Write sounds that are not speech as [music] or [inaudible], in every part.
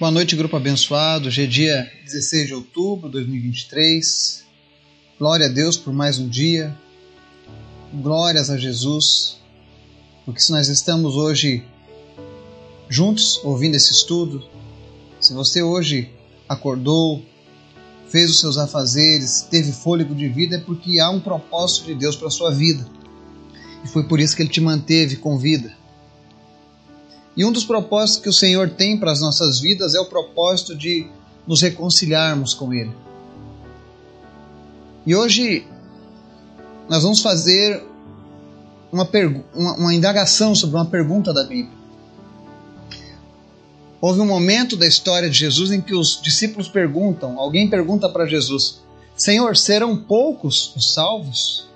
Boa noite, grupo abençoado. Hoje é dia 16 de outubro de 2023. Glória a Deus por mais um dia. Glórias a Jesus. Porque se nós estamos hoje juntos ouvindo esse estudo, se você hoje acordou, fez os seus afazeres, teve fôlego de vida, é porque há um propósito de Deus para a sua vida. E foi por isso que ele te manteve com vida. E um dos propósitos que o Senhor tem para as nossas vidas é o propósito de nos reconciliarmos com Ele. E hoje nós vamos fazer uma, uma, uma indagação sobre uma pergunta da Bíblia. Houve um momento da história de Jesus em que os discípulos perguntam, alguém pergunta para Jesus: Senhor, serão poucos os salvos?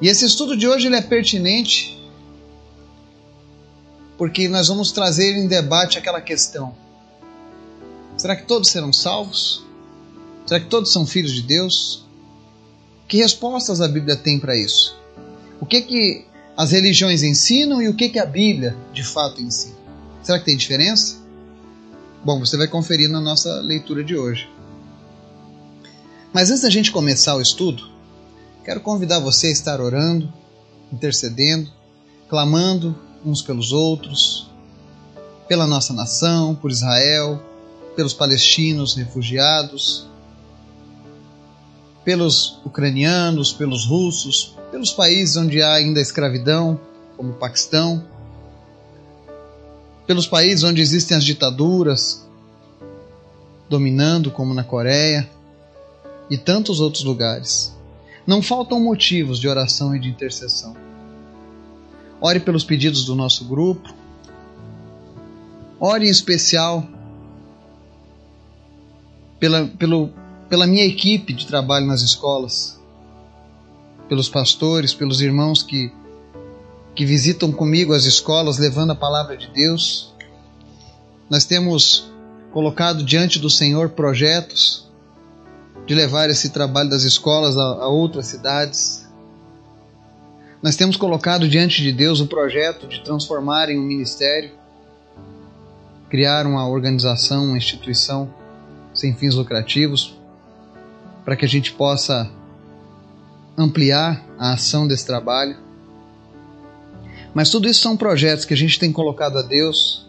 E esse estudo de hoje ele é pertinente porque nós vamos trazer em debate aquela questão: será que todos serão salvos? Será que todos são filhos de Deus? Que respostas a Bíblia tem para isso? O que que as religiões ensinam e o que que a Bíblia de fato ensina? Será que tem diferença? Bom, você vai conferir na nossa leitura de hoje. Mas antes da gente começar o estudo, quero convidar você a estar orando, intercedendo, clamando uns pelos outros, pela nossa nação, por Israel, pelos palestinos refugiados, pelos ucranianos, pelos russos, pelos países onde há ainda escravidão, como o Paquistão, pelos países onde existem as ditaduras dominando, como na Coreia, e tantos outros lugares. Não faltam motivos de oração e de intercessão. Ore pelos pedidos do nosso grupo. Ore em especial pela, pelo, pela minha equipe de trabalho nas escolas, pelos pastores, pelos irmãos que, que visitam comigo as escolas levando a palavra de Deus. Nós temos colocado diante do Senhor projetos de levar esse trabalho das escolas a, a outras cidades. Nós temos colocado diante de Deus o projeto de transformar em um ministério, criar uma organização, uma instituição sem fins lucrativos, para que a gente possa ampliar a ação desse trabalho. Mas tudo isso são projetos que a gente tem colocado a Deus.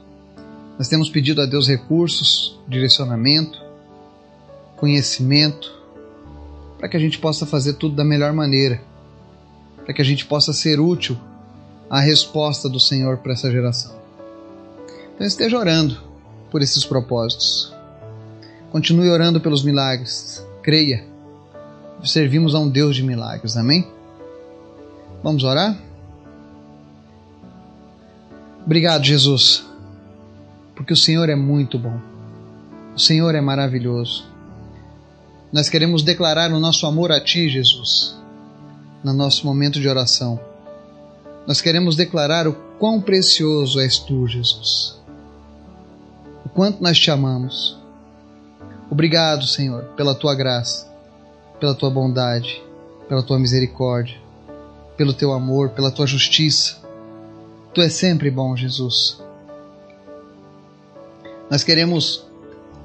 Nós temos pedido a Deus recursos, direcionamento, conhecimento, para que a gente possa fazer tudo da melhor maneira para que a gente possa ser útil à resposta do Senhor para essa geração. Então esteja orando por esses propósitos. Continue orando pelos milagres. Creia. Servimos a um Deus de milagres. Amém? Vamos orar? Obrigado, Jesus, porque o Senhor é muito bom. O Senhor é maravilhoso. Nós queremos declarar o nosso amor a Ti, Jesus no nosso momento de oração. Nós queremos declarar o quão precioso és tu, Jesus. O quanto nós te amamos. Obrigado, Senhor, pela tua graça, pela tua bondade, pela tua misericórdia, pelo teu amor, pela tua justiça. Tu és sempre bom, Jesus. Nós queremos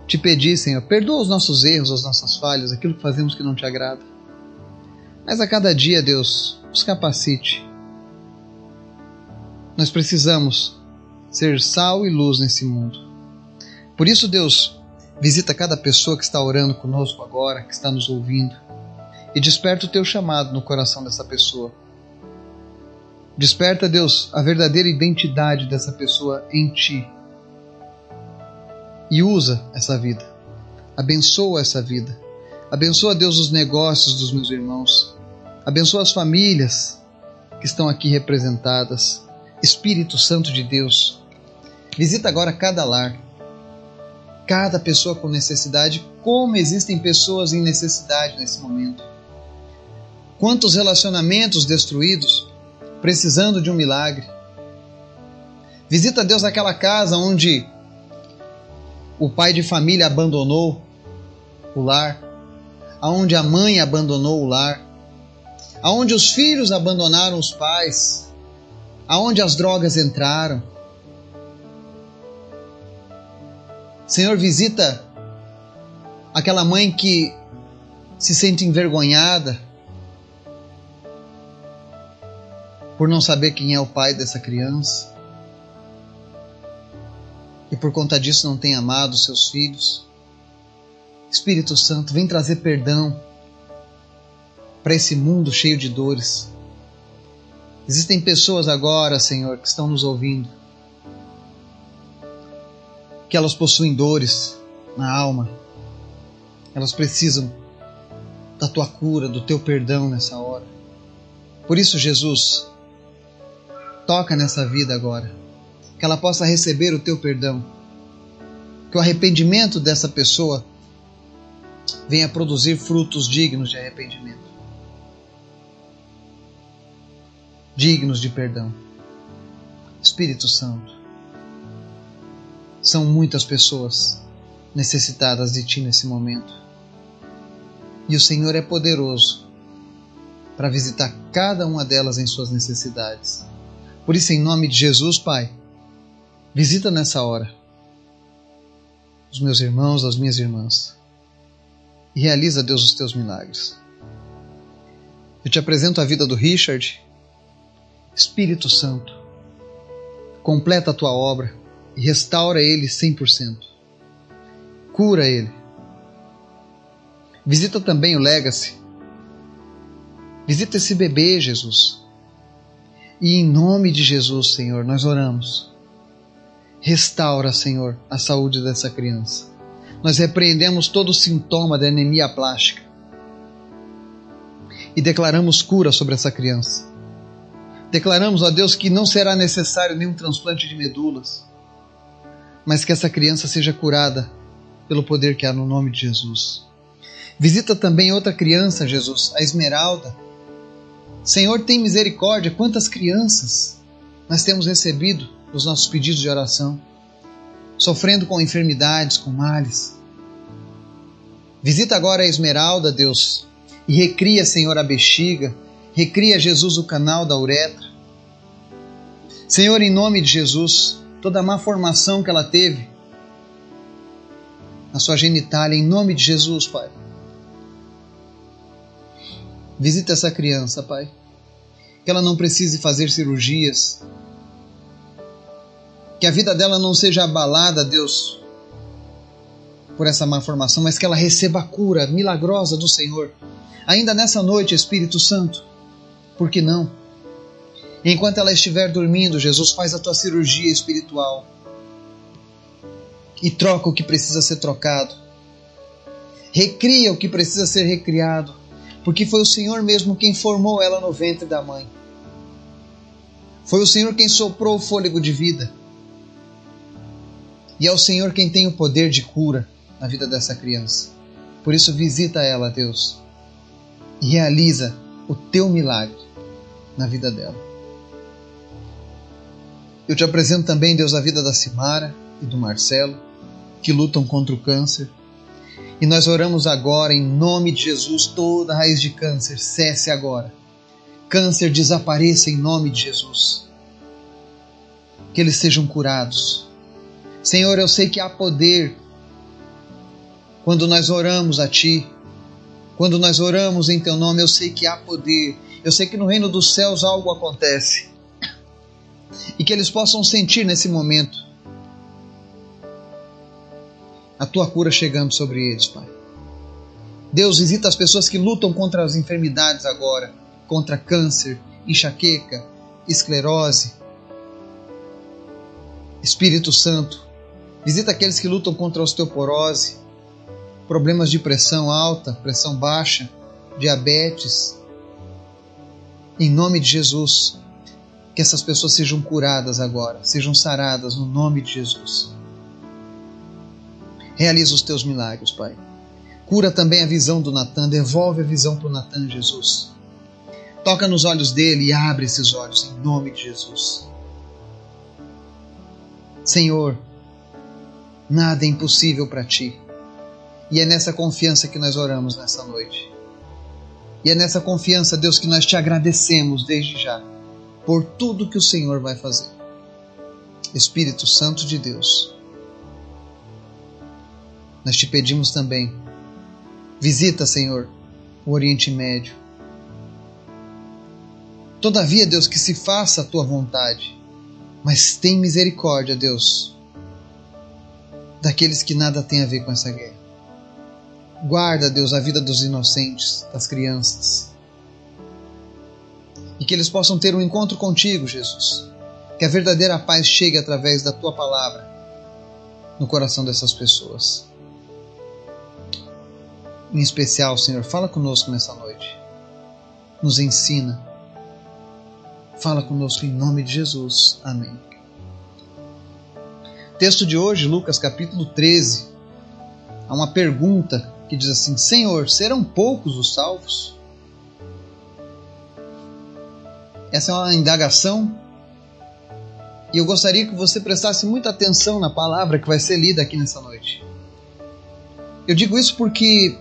te pedir, Senhor, perdoa os nossos erros, as nossas falhas, aquilo que fazemos que não te agrada. Mas a cada dia, Deus, nos capacite. Nós precisamos ser sal e luz nesse mundo. Por isso, Deus, visita cada pessoa que está orando conosco agora, que está nos ouvindo, e desperta o teu chamado no coração dessa pessoa. Desperta, Deus, a verdadeira identidade dessa pessoa em ti. E usa essa vida. Abençoa essa vida Abençoa, Deus, os negócios dos meus irmãos. Abençoa as famílias que estão aqui representadas. Espírito Santo de Deus, visita agora cada lar, cada pessoa com necessidade, como existem pessoas em necessidade nesse momento. Quantos relacionamentos destruídos, precisando de um milagre. Visita Deus aquela casa onde o pai de família abandonou o lar aonde a mãe abandonou o lar, aonde os filhos abandonaram os pais, aonde as drogas entraram. Senhor, visita aquela mãe que se sente envergonhada por não saber quem é o pai dessa criança e por conta disso não tem amado seus filhos. Espírito Santo, vem trazer perdão para esse mundo cheio de dores. Existem pessoas agora, Senhor, que estão nos ouvindo, que elas possuem dores na alma, elas precisam da tua cura, do teu perdão nessa hora. Por isso, Jesus, toca nessa vida agora, que ela possa receber o teu perdão, que o arrependimento dessa pessoa venha produzir frutos dignos de arrependimento, dignos de perdão. Espírito Santo, são muitas pessoas necessitadas de Ti nesse momento. E o Senhor é poderoso para visitar cada uma delas em suas necessidades. Por isso, em nome de Jesus, Pai, visita nessa hora os meus irmãos, as minhas irmãs. E realiza, Deus, os teus milagres. Eu te apresento a vida do Richard. Espírito Santo, completa a tua obra e restaura ele 100%. Cura ele Visita também o Legacy. Visita esse bebê, Jesus. E em nome de Jesus, Senhor, nós oramos. Restaura, Senhor, a saúde dessa criança. Nós repreendemos todo sintoma da anemia plástica e declaramos cura sobre essa criança. Declaramos a Deus que não será necessário nenhum transplante de medulas, mas que essa criança seja curada pelo poder que há no nome de Jesus. Visita também outra criança, Jesus, a Esmeralda. Senhor, tem misericórdia. Quantas crianças nós temos recebido nos nossos pedidos de oração, sofrendo com enfermidades, com males. Visita agora a Esmeralda, Deus, e recria, Senhor, a bexiga, recria, Jesus, o canal da uretra. Senhor, em nome de Jesus, toda a má formação que ela teve na sua genitália, em nome de Jesus, Pai Visita essa criança, Pai. Que ela não precise fazer cirurgias. Que a vida dela não seja abalada, Deus, por essa má formação, mas que ela receba a cura milagrosa do Senhor. Ainda nessa noite, Espírito Santo. Por que não? Enquanto ela estiver dormindo, Jesus faz a tua cirurgia espiritual e troca o que precisa ser trocado. Recria o que precisa ser recriado porque foi o Senhor mesmo quem formou ela no ventre da mãe. Foi o Senhor quem soprou o fôlego de vida. E é o Senhor quem tem o poder de cura na vida dessa criança. Por isso, visita ela, Deus, e realiza o teu milagre na vida dela. Eu te apresento também, Deus, a vida da Simara e do Marcelo, que lutam contra o câncer. E nós oramos agora em nome de Jesus, toda raiz de câncer cesse agora. Câncer desapareça em nome de Jesus. Que eles sejam curados. Senhor, eu sei que há poder quando nós oramos a Ti. Quando nós oramos em Teu nome, eu sei que há poder. Eu sei que no reino dos céus algo acontece. E que eles possam sentir nesse momento a tua cura chegando sobre eles, Pai. Deus visita as pessoas que lutam contra as enfermidades agora, contra câncer, enxaqueca, esclerose. Espírito Santo, visita aqueles que lutam contra a osteoporose, problemas de pressão alta, pressão baixa, diabetes. Em nome de Jesus, que essas pessoas sejam curadas agora, sejam saradas no nome de Jesus. Realiza os teus milagres, Pai. Cura também a visão do Natan, devolve a visão para o Natan, Jesus. Toca nos olhos dele e abre esses olhos, em nome de Jesus. Senhor, nada é impossível para ti. E é nessa confiança que nós oramos nessa noite. E é nessa confiança, Deus, que nós te agradecemos desde já por tudo que o Senhor vai fazer. Espírito Santo de Deus, nós te pedimos também. Visita, Senhor, o Oriente Médio. Todavia, Deus, que se faça a tua vontade, mas tem misericórdia, Deus, daqueles que nada têm a ver com essa guerra. Guarda, Deus, a vida dos inocentes, das crianças. E que eles possam ter um encontro contigo, Jesus. Que a verdadeira paz chegue através da tua palavra no coração dessas pessoas. Em especial, Senhor, fala conosco nessa noite. Nos ensina. Fala conosco em nome de Jesus. Amém. Texto de hoje, Lucas capítulo 13. Há uma pergunta que diz assim: Senhor, serão poucos os salvos? Essa é uma indagação e eu gostaria que você prestasse muita atenção na palavra que vai ser lida aqui nessa noite. Eu digo isso porque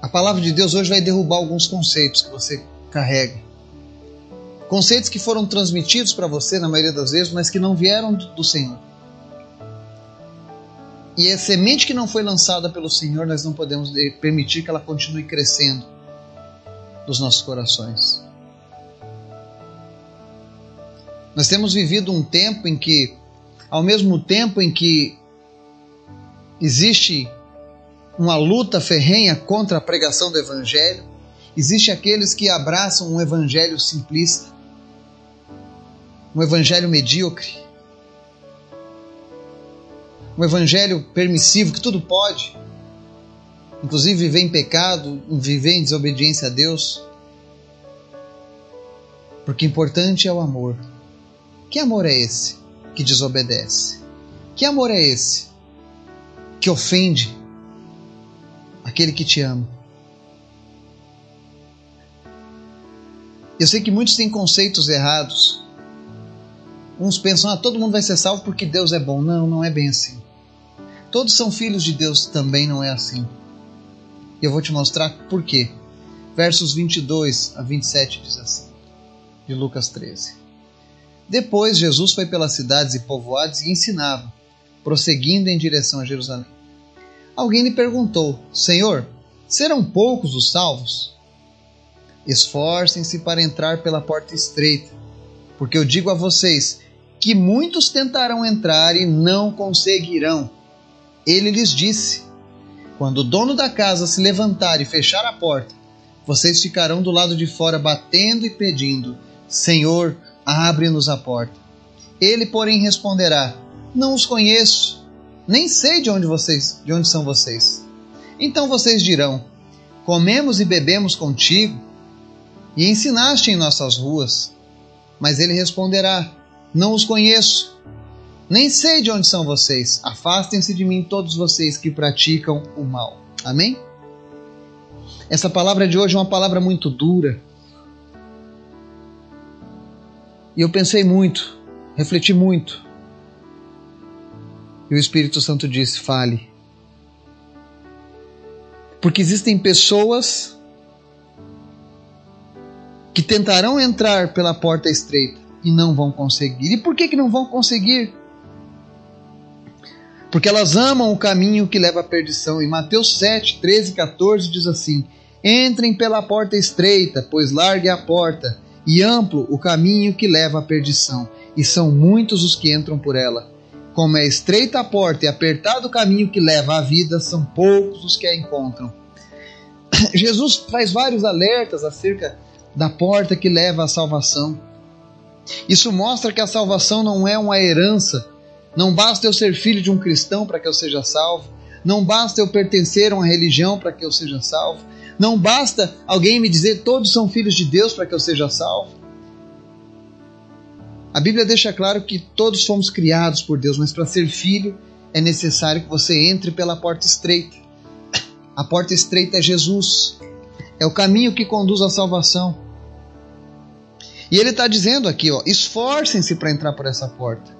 a palavra de Deus hoje vai derrubar alguns conceitos que você carrega. Conceitos que foram transmitidos para você na maioria das vezes, mas que não vieram do Senhor. E a semente que não foi lançada pelo Senhor, nós não podemos permitir que ela continue crescendo nos nossos corações. Nós temos vivido um tempo em que, ao mesmo tempo em que existe uma luta ferrenha contra a pregação do Evangelho, existe aqueles que abraçam um Evangelho simplista, um Evangelho medíocre, um evangelho permissivo que tudo pode, inclusive viver em pecado, viver em desobediência a Deus. Porque importante é o amor. Que amor é esse que desobedece? Que amor é esse que ofende aquele que te ama? Eu sei que muitos têm conceitos errados. Uns pensam, ah, todo mundo vai ser salvo porque Deus é bom. Não, não é bem assim. Todos são filhos de Deus, também não é assim. E eu vou te mostrar por quê. Versos 22 a 27 diz assim, de Lucas 13. Depois Jesus foi pelas cidades e povoados e ensinava, prosseguindo em direção a Jerusalém. Alguém lhe perguntou: Senhor, serão poucos os salvos? Esforcem-se para entrar pela porta estreita, porque eu digo a vocês que muitos tentarão entrar e não conseguirão ele lhes disse: Quando o dono da casa se levantar e fechar a porta, vocês ficarão do lado de fora batendo e pedindo: Senhor, abre-nos a porta. Ele, porém, responderá: Não os conheço, nem sei de onde vocês, de onde são vocês. Então vocês dirão: Comemos e bebemos contigo e ensinaste em nossas ruas. Mas ele responderá: Não os conheço. Nem sei de onde são vocês. Afastem-se de mim, todos vocês que praticam o mal. Amém? Essa palavra de hoje é uma palavra muito dura. E eu pensei muito, refleti muito. E o Espírito Santo disse: fale. Porque existem pessoas que tentarão entrar pela porta estreita e não vão conseguir. E por que, que não vão conseguir? porque elas amam o caminho que leva à perdição. Em Mateus 7, 13 e 14 diz assim: Entrem pela porta estreita, pois larga é a porta, e amplo o caminho que leva à perdição, e são muitos os que entram por ela. Como é estreita a porta e apertado o caminho que leva à vida, são poucos os que a encontram. [coughs] Jesus faz vários alertas acerca da porta que leva à salvação. Isso mostra que a salvação não é uma herança não basta eu ser filho de um cristão para que eu seja salvo. Não basta eu pertencer a uma religião para que eu seja salvo. Não basta alguém me dizer todos são filhos de Deus para que eu seja salvo. A Bíblia deixa claro que todos fomos criados por Deus, mas para ser filho é necessário que você entre pela porta estreita. A porta estreita é Jesus. É o caminho que conduz à salvação. E ele está dizendo aqui, ó, esforcem-se para entrar por essa porta.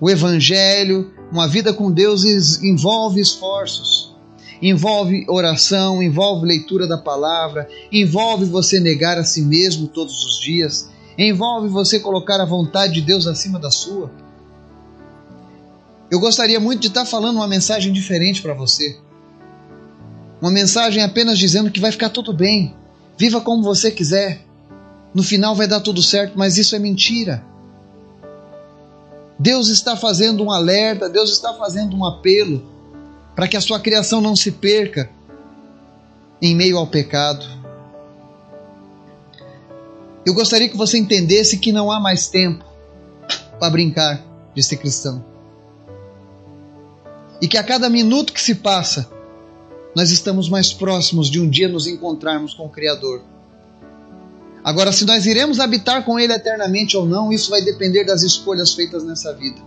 O Evangelho, uma vida com Deus envolve esforços, envolve oração, envolve leitura da palavra, envolve você negar a si mesmo todos os dias, envolve você colocar a vontade de Deus acima da sua. Eu gostaria muito de estar falando uma mensagem diferente para você. Uma mensagem apenas dizendo que vai ficar tudo bem. Viva como você quiser. No final vai dar tudo certo, mas isso é mentira. Deus está fazendo um alerta, Deus está fazendo um apelo para que a sua criação não se perca em meio ao pecado. Eu gostaria que você entendesse que não há mais tempo para brincar de ser cristão. E que a cada minuto que se passa, nós estamos mais próximos de um dia nos encontrarmos com o Criador. Agora, se nós iremos habitar com Ele eternamente ou não, isso vai depender das escolhas feitas nessa vida.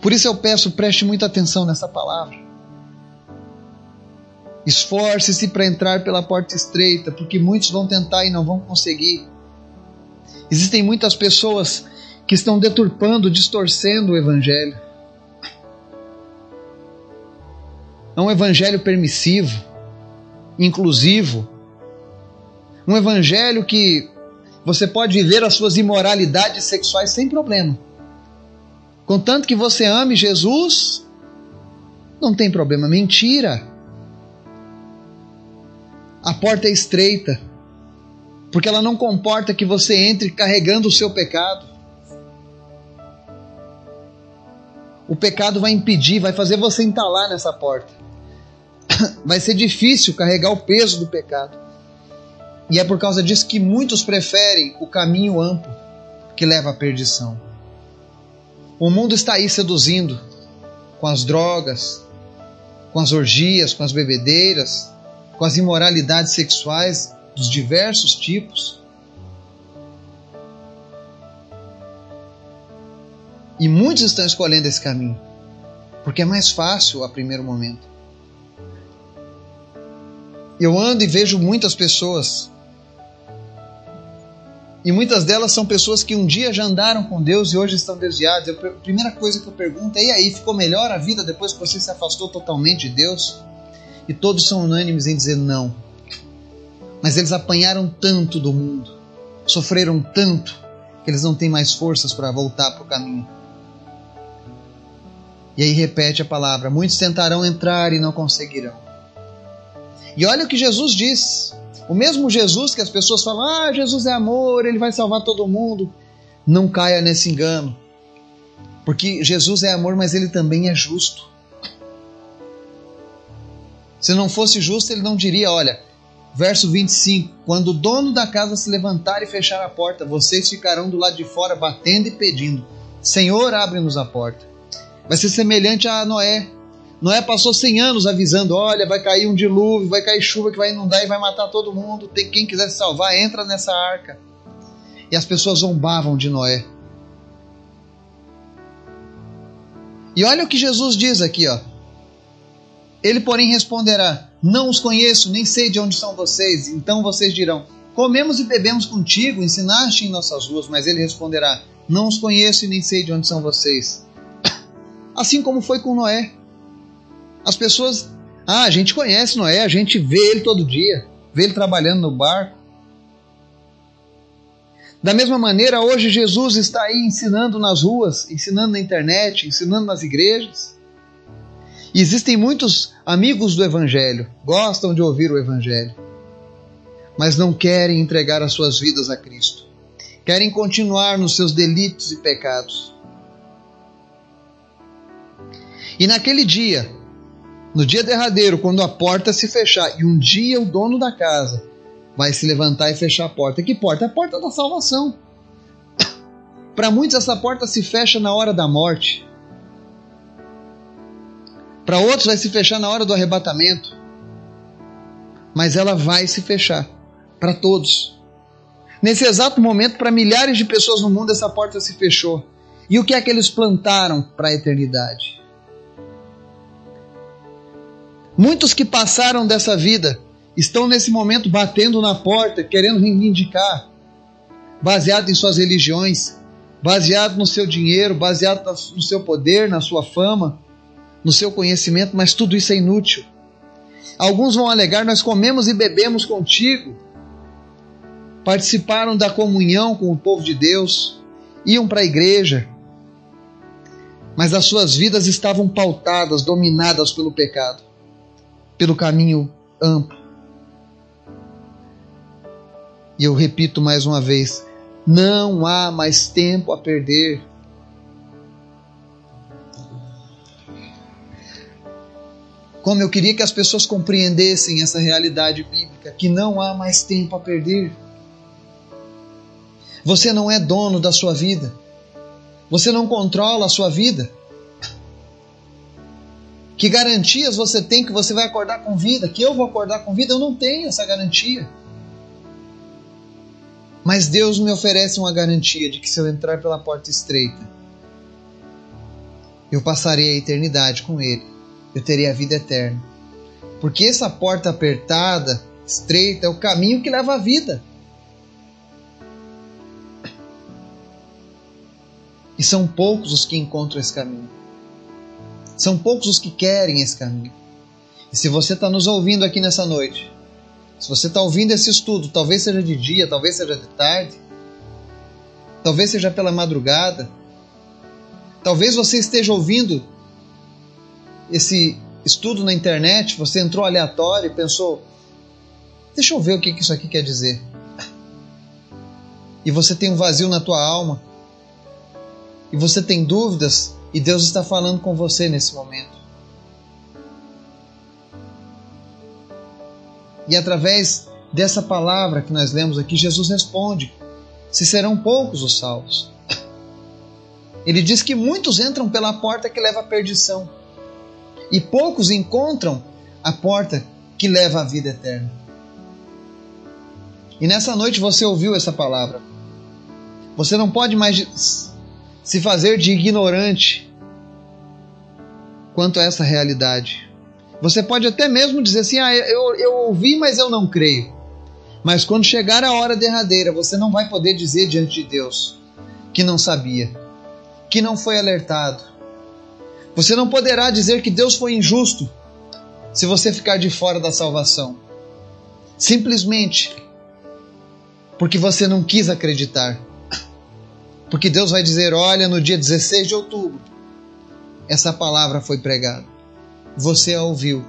Por isso eu peço, preste muita atenção nessa palavra. Esforce-se para entrar pela porta estreita, porque muitos vão tentar e não vão conseguir. Existem muitas pessoas que estão deturpando, distorcendo o Evangelho. É um evangelho permissivo, inclusivo, um evangelho que você pode viver as suas imoralidades sexuais sem problema. Contanto que você ame Jesus, não tem problema. Mentira. A porta é estreita, porque ela não comporta que você entre carregando o seu pecado. O pecado vai impedir, vai fazer você entalar nessa porta. [laughs] vai ser difícil carregar o peso do pecado. E é por causa disso que muitos preferem o caminho amplo que leva à perdição. O mundo está aí seduzindo com as drogas, com as orgias, com as bebedeiras, com as imoralidades sexuais dos diversos tipos. E muitos estão escolhendo esse caminho, porque é mais fácil a primeiro momento. Eu ando e vejo muitas pessoas. E muitas delas são pessoas que um dia já andaram com Deus e hoje estão desviadas. A primeira coisa que eu pergunto é: e aí, ficou melhor a vida depois que você se afastou totalmente de Deus? E todos são unânimes em dizer não. Mas eles apanharam tanto do mundo, sofreram tanto, que eles não têm mais forças para voltar para o caminho. E aí repete a palavra: muitos tentarão entrar e não conseguirão. E olha o que Jesus diz. O mesmo Jesus que as pessoas falam: ah, Jesus é amor, ele vai salvar todo mundo. Não caia nesse engano. Porque Jesus é amor, mas ele também é justo. Se não fosse justo, ele não diria: olha, verso 25: quando o dono da casa se levantar e fechar a porta, vocês ficarão do lado de fora batendo e pedindo: Senhor, abre-nos a porta. Vai ser semelhante a Noé. Noé passou 100 anos avisando: olha, vai cair um dilúvio, vai cair chuva que vai inundar e vai matar todo mundo. Tem quem quiser se salvar, entra nessa arca. E as pessoas zombavam de Noé. E olha o que Jesus diz aqui, ó. Ele, porém, responderá: Não os conheço, nem sei de onde são vocês. Então vocês dirão: Comemos e bebemos contigo, ensinaste em nossas ruas. Mas ele responderá: Não os conheço e nem sei de onde são vocês. [coughs] Assim como foi com Noé. As pessoas, ah, a gente conhece Noé, a gente vê ele todo dia, vê ele trabalhando no barco. Da mesma maneira, hoje Jesus está aí ensinando nas ruas, ensinando na internet, ensinando nas igrejas. E existem muitos amigos do Evangelho, gostam de ouvir o Evangelho, mas não querem entregar as suas vidas a Cristo. Querem continuar nos seus delitos e pecados. E naquele dia, no dia derradeiro, quando a porta se fechar, e um dia o dono da casa vai se levantar e fechar a porta. Que porta? É a porta da salvação. [coughs] Para muitos, essa porta se fecha na hora da morte. Para outros, vai se fechar na hora do arrebatamento. Mas ela vai se fechar para todos. Nesse exato momento, para milhares de pessoas no mundo, essa porta se fechou. E o que é que eles plantaram para a eternidade? Muitos que passaram dessa vida estão nesse momento batendo na porta, querendo reivindicar, baseado em suas religiões, baseado no seu dinheiro, baseado no seu poder, na sua fama, no seu conhecimento, mas tudo isso é inútil. Alguns vão alegar: Nós comemos e bebemos contigo, participaram da comunhão com o povo de Deus, iam para a igreja, mas as suas vidas estavam pautadas, dominadas pelo pecado, pelo caminho amplo. E eu repito mais uma vez: não há mais tempo a perder. Como eu queria que as pessoas compreendessem essa realidade bíblica, que não há mais tempo a perder. Você não é dono da sua vida. Você não controla a sua vida. Que garantias você tem que você vai acordar com vida? Que eu vou acordar com vida? Eu não tenho essa garantia. Mas Deus me oferece uma garantia de que se eu entrar pela porta estreita, eu passarei a eternidade com Ele. Eu terei a vida eterna. Porque essa porta apertada, estreita, é o caminho que leva à vida. E são poucos os que encontram esse caminho. São poucos os que querem esse caminho. E se você está nos ouvindo aqui nessa noite, se você está ouvindo esse estudo, talvez seja de dia, talvez seja de tarde, talvez seja pela madrugada, talvez você esteja ouvindo esse estudo na internet, você entrou aleatório e pensou: deixa eu ver o que isso aqui quer dizer. E você tem um vazio na tua alma, e você tem dúvidas, e Deus está falando com você nesse momento. E através dessa palavra que nós lemos aqui, Jesus responde: se serão poucos os salvos. [laughs] Ele diz que muitos entram pela porta que leva à perdição, e poucos encontram a porta que leva à vida eterna. E nessa noite você ouviu essa palavra. Você não pode mais se fazer de ignorante quanto a essa realidade. Você pode até mesmo dizer assim: ah, eu, eu ouvi, mas eu não creio. Mas quando chegar a hora derradeira, você não vai poder dizer diante de Deus que não sabia, que não foi alertado. Você não poderá dizer que Deus foi injusto se você ficar de fora da salvação. Simplesmente porque você não quis acreditar. Porque Deus vai dizer: olha, no dia 16 de outubro, essa palavra foi pregada. Você a ouviu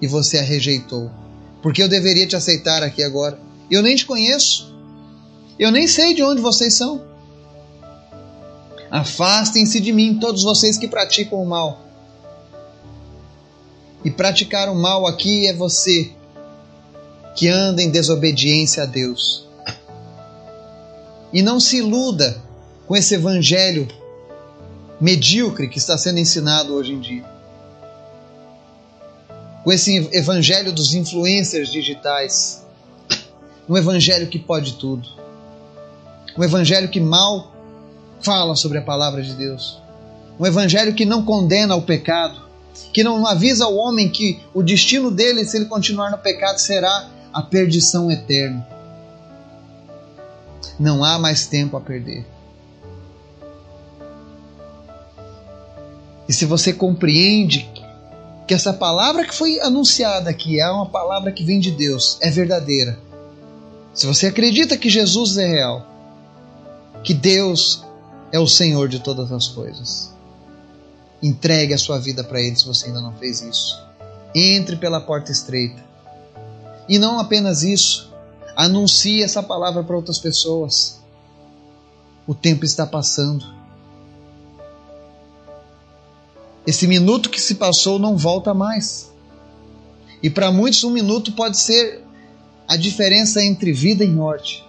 e você a rejeitou. Porque eu deveria te aceitar aqui agora. Eu nem te conheço. Eu nem sei de onde vocês são. Afastem-se de mim, todos vocês que praticam o mal. E praticar o mal aqui é você que anda em desobediência a Deus. E não se iluda com esse evangelho medíocre que está sendo ensinado hoje em dia. Com esse evangelho dos influencers digitais. Um evangelho que pode tudo. Um evangelho que mal fala sobre a palavra de Deus. Um evangelho que não condena o pecado, que não avisa ao homem que o destino dele, se ele continuar no pecado, será a perdição eterna. Não há mais tempo a perder. E se você compreende que essa palavra que foi anunciada aqui é uma palavra que vem de Deus, é verdadeira. Se você acredita que Jesus é real, que Deus é o Senhor de todas as coisas, entregue a sua vida para Ele se você ainda não fez isso. Entre pela porta estreita. E não apenas isso, anuncie essa palavra para outras pessoas. O tempo está passando. Esse minuto que se passou não volta mais. E para muitos, um minuto pode ser a diferença entre vida e morte,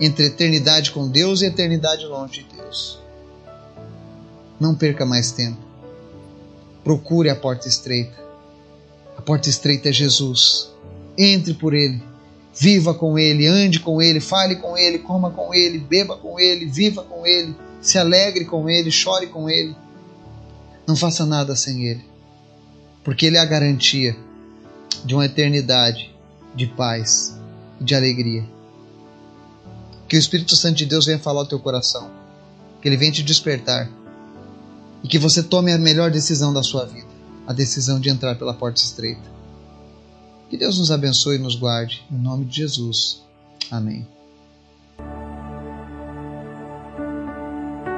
entre eternidade com Deus e eternidade longe de Deus. Não perca mais tempo. Procure a porta estreita. A porta estreita é Jesus. Entre por Ele. Viva com Ele, ande com Ele, fale com Ele, coma com Ele, beba com Ele, viva com Ele, se alegre com Ele, chore com Ele. Não faça nada sem Ele, porque Ele é a garantia de uma eternidade de paz e de alegria. Que o Espírito Santo de Deus venha falar ao teu coração, que Ele venha te despertar e que você tome a melhor decisão da sua vida, a decisão de entrar pela porta estreita. Que Deus nos abençoe e nos guarde, em nome de Jesus. Amém.